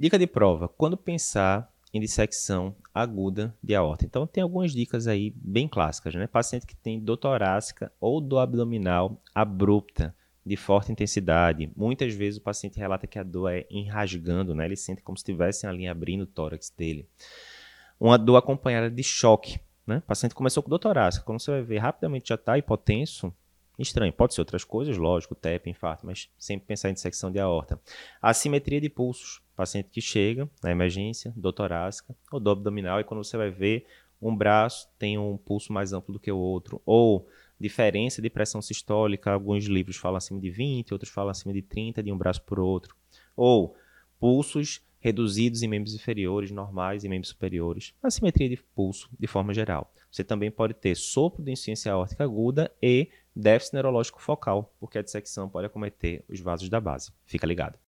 Dica de prova: quando pensar em dissecção aguda de aorta. Então, tem algumas dicas aí bem clássicas, né? Paciente que tem dor torácica ou dor abdominal abrupta, de forte intensidade. Muitas vezes o paciente relata que a dor é enrasgando, né? Ele sente como se tivesse a linha abrindo o tórax dele. Uma dor acompanhada de choque, né? O paciente começou com dor torácica, quando você vai ver rapidamente já está hipotenso, estranho. Pode ser outras coisas, lógico, TEP, infarto, mas sempre pensar em dissecção de aorta. Assimetria de pulsos, paciente que chega na emergência, dor torácica ou dor abdominal, e quando você vai ver, um braço tem um pulso mais amplo do que o outro, ou diferença de pressão sistólica, alguns livros falam acima de 20, outros falam acima de 30 de um braço por outro, ou pulsos reduzidos em membros inferiores, normais em membros superiores, assimetria de pulso de forma geral. Você também pode ter sopro de insuficiência aórtica aguda e déficit neurológico focal, porque a dissecção pode acometer os vasos da base. Fica ligado.